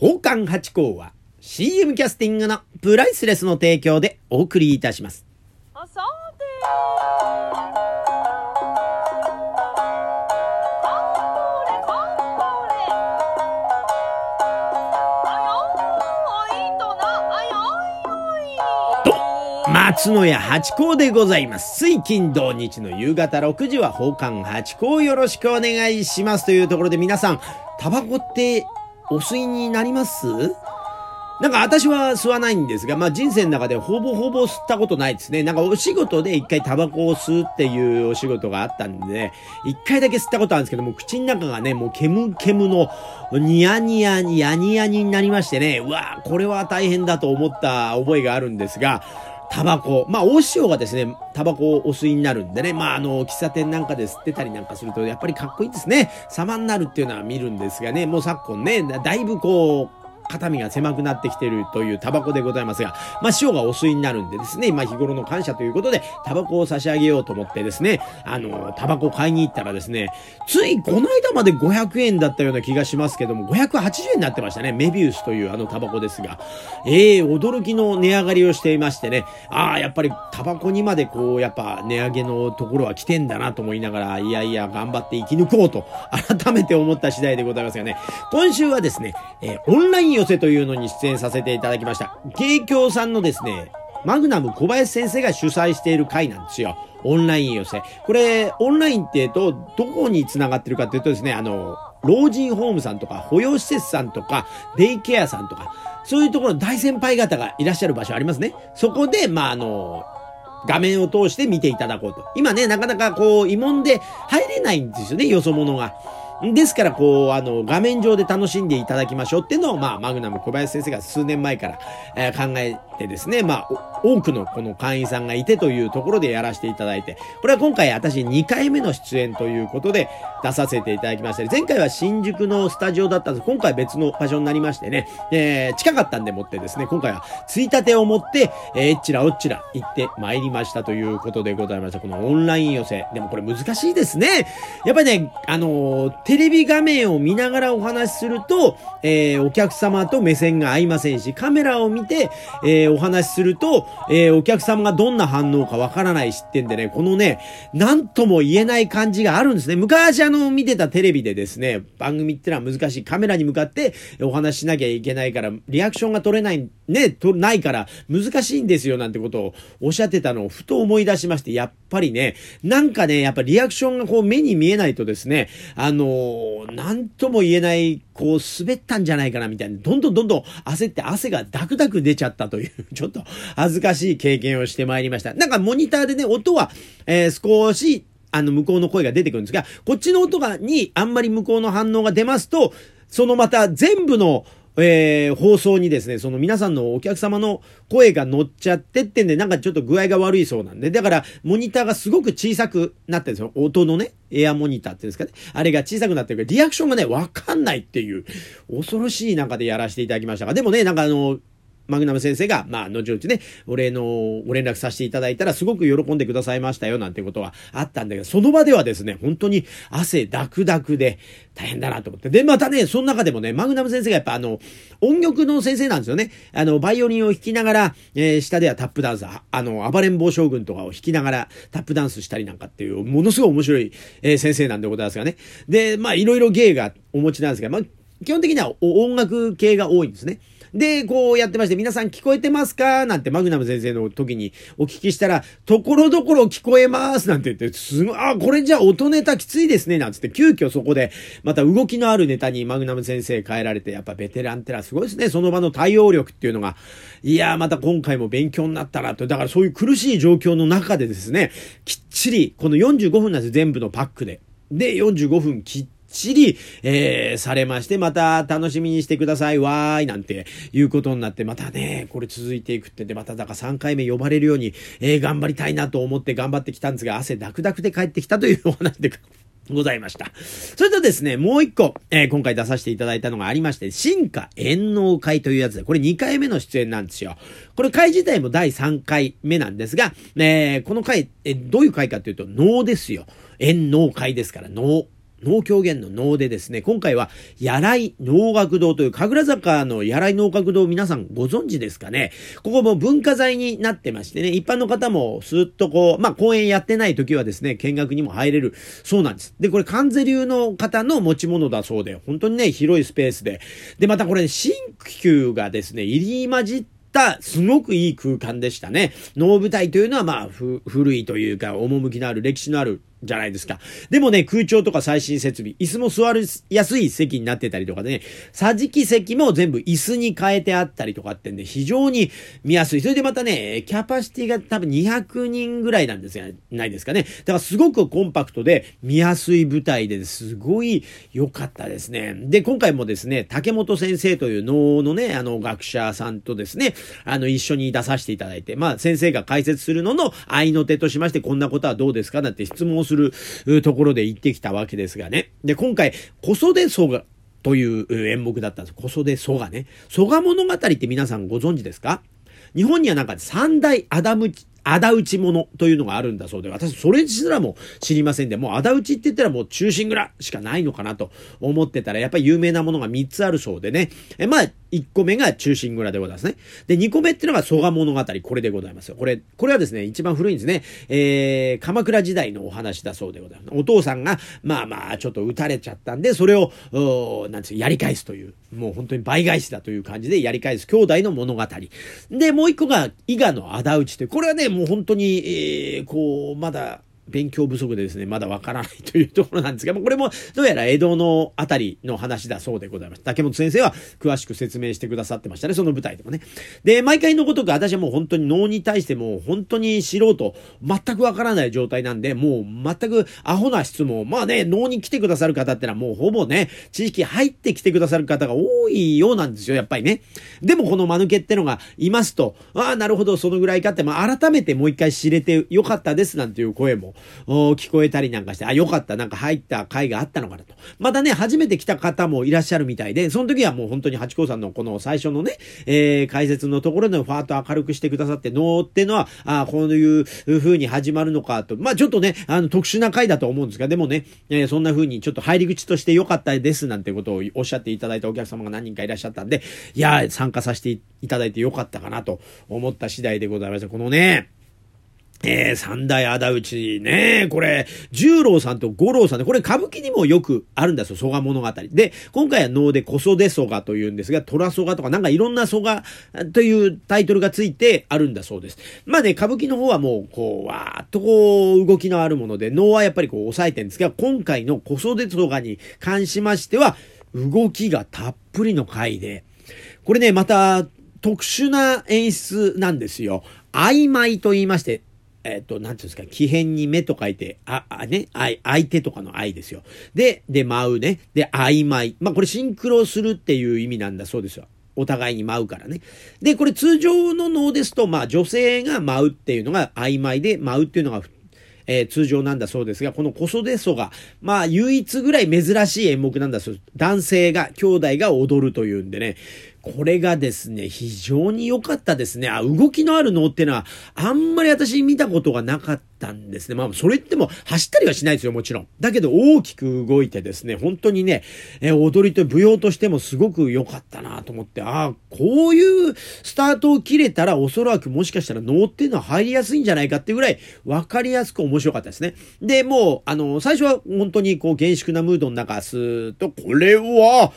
宝冠八甲は CM キャスティングのプライスレスの提供でお送りいたします。松野屋八甲でございます。水金土日の夕方6時は宝冠八甲よろしくお願いします。というところで皆さん、タバコってお吸いになります？なんか私は吸わないんですが、まあ人生の中でほぼほぼ吸ったことないですね。なんかお仕事で一回タバコを吸うっていうお仕事があったんで、一回だけ吸ったことあるんですけども、口の中がね、もうケムケムのニヤニヤにヤニヤになりましてね、うわぁこれは大変だと思った覚えがあるんですが、タバコ。まあ、大塩がですね、タバコをお吸いになるんでね、まあ、あの、喫茶店なんかで吸ってたりなんかすると、やっぱりかっこいいですね。様になるっていうのは見るんですがね、もう昨今ね、だいぶこう、肩身が狭くなってきてるというタバコでございますが、まあ、塩がお吸いになるんでですね、まあ、日頃の感謝ということで、タバコを差し上げようと思ってですね、あの、タバコ買いに行ったらですね、ついこの間まで500円だったような気がしますけども、580円になってましたね。メビウスというあのタバコですが、ええ驚きの値上がりをしていましてね、ああ、やっぱりタバコにまでこう、やっぱ値上げのところは来てんだなと思いながら、いやいや、頑張って生き抜こうと、改めて思った次第でございますがね、今週はですね、えーオンライン寄せというのに出演させていただきました。慶京さんのですね、マグナム小林先生が主催している会なんですよ。オンライン寄せ。これ、オンラインって言うと、どこに繋がってるかっていうとですね、あの、老人ホームさんとか、保養施設さんとか、デイケアさんとか、そういうところ大先輩方がいらっしゃる場所ありますね。そこで、まあ、あの、画面を通して見ていただこうと。今ね、なかなかこう、慰問で入れないんですよね、よそ者が。ですから、こう、あの、画面上で楽しんでいただきましょうっていうのを、まあ、マグナム小林先生が数年前から、えー考えてですね、まあ、多くのこの会員さんがいてというところでやらせていただいて、これは今回私2回目の出演ということで出させていただきました。前回は新宿のスタジオだったんです。今回別の場所になりましてね、えー近かったんでもってですね、今回はついたてを持って、えーえっちらおっちら行って参りましたということでございました。このオンライン寄せ。でもこれ難しいですね。やっぱりね、あのーテレビ画面を見ながらお話しすると、えーお客様と目線が合いませんし、カメラを見て、えーお話しすると、えーお客様がどんな反応かわからないしってんでね、このね、なんとも言えない感じがあるんですね。昔あの、見てたテレビでですね、番組ってのは難しい。カメラに向かってお話ししなきゃいけないから、リアクションが取れない、ね、とないから難しいんですよなんてことをおっしゃってたのをふと思い出しまして、やっぱりね、なんかね、やっぱリアクションがこう目に見えないとですね、あのーなんとも言えない、こう滑ったんじゃないかなみたいな、どんどんどんどん焦って汗がダクダク出ちゃったという、ちょっと恥ずかしい経験をしてまいりました。なんかモニターでね、音は、えー少し、あの、向こうの声が出てくるんですが、こっちの音が、に、あんまり向こうの反応が出ますと、そのまた全部の、えー放送にですね、その皆さんのお客様の声が乗っちゃってってんで、なんかちょっと具合が悪いそうなんで、だから、モニターがすごく小さくなってるんですよ。音のね、エアモニターっていうんですかね。あれが小さくなってるから、リアクションがね、わかんないっていう、恐ろしい中でやらせていただきましたが、でもね、なんかあの、マグナム先生が、まあ、後々ね、お礼のご連絡させていただいたら、すごく喜んでくださいましたよ、なんてことはあったんだけど、その場ではですね、本当に汗ダクダクで大変だなと思って。で、またね、その中でもね、マグナム先生がやっぱあの、音楽の先生なんですよね。あの、バイオリンを弾きながら、えー下ではタップダンス、ああの、暴れん坊将軍とかを弾きながらタップダンスしたりなんかっていう、ものすごい面白い、えー先生なんでございますがね。で、まあ、いろいろ芸がお持ちなんですが、まあ、基本的には音楽系が多いんですね。で、こうやってまして、皆さん聞こえてますかなんてマグナム先生の時にお聞きしたら、ところどころ聞こえますなんて言って、すごい、あ、これじゃあ音ネタきついですねなんつって、急遽そこで、また動きのあるネタにマグナム先生変えられて、やっぱベテランってのはすごいですね。その場の対応力っていうのが。いやー、また今回も勉強になったなと。だからそういう苦しい状況の中でですね、きっちり、この45分なんです全部のパックで。で、45分きっちり、えー、されまして、また楽しみにしてください、わーい、なんていうことになって、またね、これ続いていくってで、まただから3回目呼ばれるように、えー、頑張りたいなと思って頑張ってきたんですが、汗ダクダクで帰ってきたというお話でございました。それとですね、もう一個、えー今回出させていただいたのがありまして、進化遠納会というやつで、これ2回目の出演なんですよ。これ会自体も第3回目なんですが、えーこの回、えーどういう会かというと、能ですよ。遠納会ですから、能。脳狂言の脳でですね、今回は、柳井能楽堂という、神楽坂の柳井能楽堂皆さんご存知ですかねここも文化財になってましてね、一般の方もスーッとこう、まあ公演やってない時はですね、見学にも入れるそうなんです。で、これ関税流の方の持ち物だそうで、本当にね、広いスペースで。で、またこれ、新旧がですね、入り混じって、た、すごくいい空間でしたね。能舞台というのは、まあ、古いというか、趣のある、歴史のあるじゃないですか。でもね、空調とか最新設備、椅子も座りやすい席になってたりとかでね、桟敷席も全部椅子に変えてあったりとかってんで、非常に見やすい。それでまたね、キャパシティが多分200人ぐらいなんですが、ないですかね。だからすごくコンパクトで見やすい舞台ですごい良かったですね。で、今回もですね、竹本先生という能のね、あの学者さんとですね、あの一緒に出させていただいて、まあ先生が解説するのの愛の手としまして、こんなことはどうですかなんて質問をするところで行ってきたわけですがね。で、今回、子育て層が、という演目だったんです。子育て層がね。蘇我物語って皆さんご存知ですか？日本にはなんか三大アダム仇討ち者というのがあるんだそうで、私それすらも知りませんで、もう仇討ちって言ったらもう中心蔵しかないのかなと思ってたら、やっぱり有名なものが3つあるそうでね。えまあ、1個目が中心蔵でございますね。で、2個目ってのが蘇我物語、これでございますよ。これ、これはですね、一番古いんですね。えー、鎌倉時代のお話だそうでございます。お父さんが、まあまあ、ちょっと撃たれちゃったんで、それを、なんですやり返すという、もう本当に倍返しだという感じでやり返す兄弟の物語。で、もう一個が、伊賀の仇討ちという、これはね、もう本当に、えー、こう、まだ、勉強不足でですね、まだわからないというところなんですが、これもどうやら江戸のあたりの話だそうでございます。竹本先生は詳しく説明してくださってましたね、その舞台でもね。で、毎回のごとく私はもう本当に能に対しても本当に素人、全くわからない状態なんで、もう全くアホな質問、まあね、能に来てくださる方ってのはもうほぼね、知識入ってきてくださる方が多いようなんですよ、やっぱりね。でもこの間抜けってのがいますと、ああ、なるほど、そのぐらいかって、まあ改めてもう一回知れてよかったですなんていう声も聞こえたりなんかして、あ、よかった、なんか入った回があったのかなと。またね、初めて来た方もいらっしゃるみたいで、その時はもう本当に八甲さんのこの最初のね、えー、解説のところでファーッと明るくしてくださって、脳ってのは、あこういう風に始まるのかと。まあちょっとね、あの、特殊な回だと思うんですが、でもね、えー、そんな風にちょっと入り口として良かったですなんてことをおっしゃっていただいたお客様が何人かいらっしゃったんで、いや、参加させていただいて良かったかなと思った次第でございました。このね、えー、三大仇討ちね、これ、十郎さんと五郎さんで、これ歌舞伎にもよくあるんですよ、蘇我物語。で、今回は能で小袖蘇我というんですが、虎蘇我とかなんかいろんな蘇我というタイトルがついてあるんだそうです。まあね、歌舞伎の方はもう、こう、わーっとこう、動きのあるもので、能はやっぱりこう、抑えてるんですが、今回の小袖蘇我に関しましては、動きがたっぷりの回で、これね、また、特殊な演出なんですよ。曖昧と言いまして、えっ、と、なんていうんですか、奇変に目と書いて、あ、あね、あ相手とかの愛ですよ。で、で、舞うね。で、曖昧。まあ、これシンクロするっていう意味なんだそうですよ。お互いに舞うからね。で、これ通常の能ですと、まあ、女性が舞うっていうのが曖昧で、舞うっていうのがえー、通常なんだそうですが、この子育て祖が、まあ、唯一ぐらい珍しい演目なんだそうです。男性が、兄弟が踊るというんでね、これがですね、非常に良かったですね。あ、動きのある能っていうのは、あんまり私見たことがなかったんですね。まあ、それっても走ったりはしないですよ、もちろん。だけど大きく動いてですね、本当にね、え踊りと舞踊としてもすごく良かったなと思って、ああ、こういうスタートを切れたらおそらくもしかしたら能っていうのは入りやすいんじゃないかっていうぐらい分かりやすく面白かったですね。で、もう、あの、最初は本当にこう、厳粛なムードの中、すーと、これは、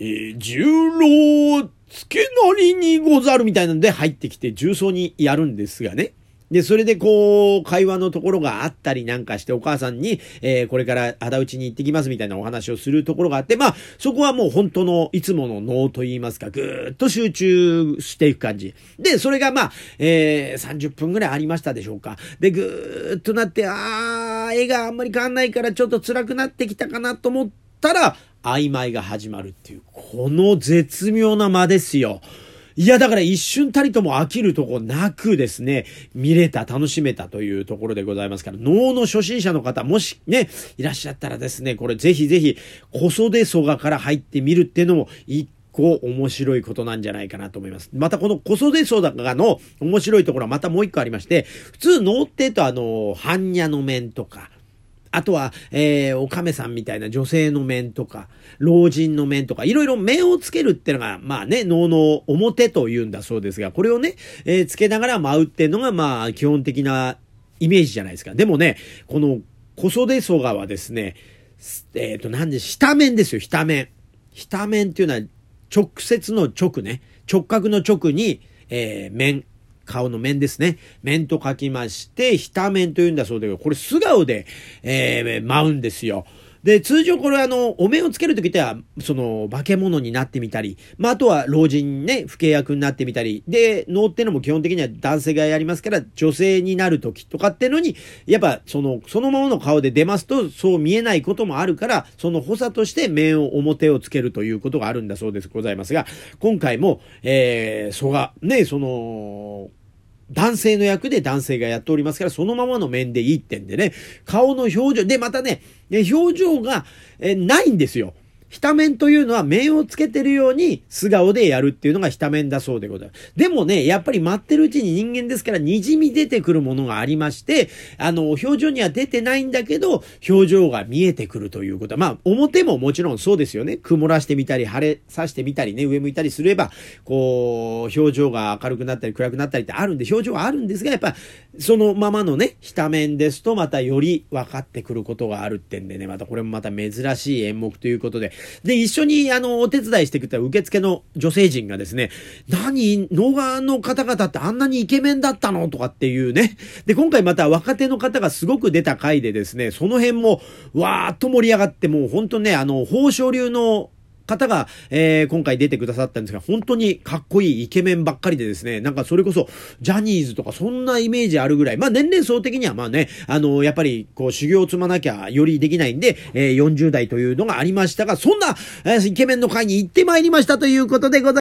えー、重郎付けなりにござるみたいなので入ってきて重曹にやるんですがね。で、それでこう、会話のところがあったりなんかして、お母さんに、えー、これから仇討ちに行ってきますみたいなお話をするところがあって、まあ、そこはもう本当の、いつもの脳と言いますか、ぐーっと集中していく感じ。で、それがまあ、えー、30分ぐらいありましたでしょうか。で、ぐーっとなって、あー、絵があんまり変わんないからちょっと辛くなってきたかなと思ってたら、曖昧が始まるっていう、この絶妙な間ですよ。いや、だから一瞬たりとも飽きるとこなくですね、見れた、楽しめたというところでございますから、脳の初心者の方、もしね、いらっしゃったらですね、これぜひぜひ、小袖蘇我から入ってみるっていうのも、一個面白いことなんじゃないかなと思います。またこの小袖蘇我の面白いところはまたもう一個ありまして、普通脳ってとあの、般若の面とか、あとは、えー、お亀さんみたいな女性の面とか、老人の面とか、いろいろ面をつけるってのが、まあね、能の表というんだそうですが、これをね、えー、つけながら舞うっていうのが、まあ、基本的なイメージじゃないですか。でもね、この小袖曽我はですね、えっ、ー、と、なんで、下面ですよ、下面。下面っていうのは、直接の直ね。直角の直に、えー、面。顔の面ですね。面と書きまして、下面というんだそうで、これ素顔で、えー、舞うんですよ。で、通常これあの、お面をつけるときっては、その、化け物になってみたり、まあ、あとは老人ね、不契約になってみたり、で、能ってのも基本的には男性がやりますから、女性になるときとかってのに、やっぱ、その、そのままの顔で出ますと、そう見えないこともあるから、その補佐として面を表をつけるということがあるんだそうです、ございますが、今回も、えー、蘇我、ね、その、男性の役で男性がやっておりますから、そのままの面でいいってんでね、顔の表情、で、またね、表情が、えないんですよ。下面というのは面をつけてるように素顔でやるっていうのが下面だそうでございます。でもね、やっぱり待ってるうちに人間ですから滲み出てくるものがありまして、あの、表情には出てないんだけど、表情が見えてくるということは、まあ、表ももちろんそうですよね。曇らしてみたり、晴れさしてみたりね、上向いたりすれば、こう、表情が明るくなったり暗くなったりってあるんで、表情はあるんですが、やっぱ、そのままのね、下面ですと、またより分かってくることがあるってんでね、またこれもまた珍しい演目ということで、で、一緒に、あの、お手伝いしてくれた受付の女性陣がですね、何、野川の方々ってあんなにイケメンだったの？とかっていうね。で、今回また若手の方がすごく出た回でですね、その辺も、わーっと盛り上がって、もう本当ね、あの、宝生流の方が、えー、今回出てくださったんですが、本当にかっこいいイケメンばっかりでですね、なんかそれこそ、ジャニーズとかそんなイメージあるぐらい、まあ年齢層的にはまあね、あの、やっぱりこう修行を積まなきゃよりできないんで、えー、40代というのがありましたが、そんな、えー、イケメンの会に行ってまいりましたということでございます。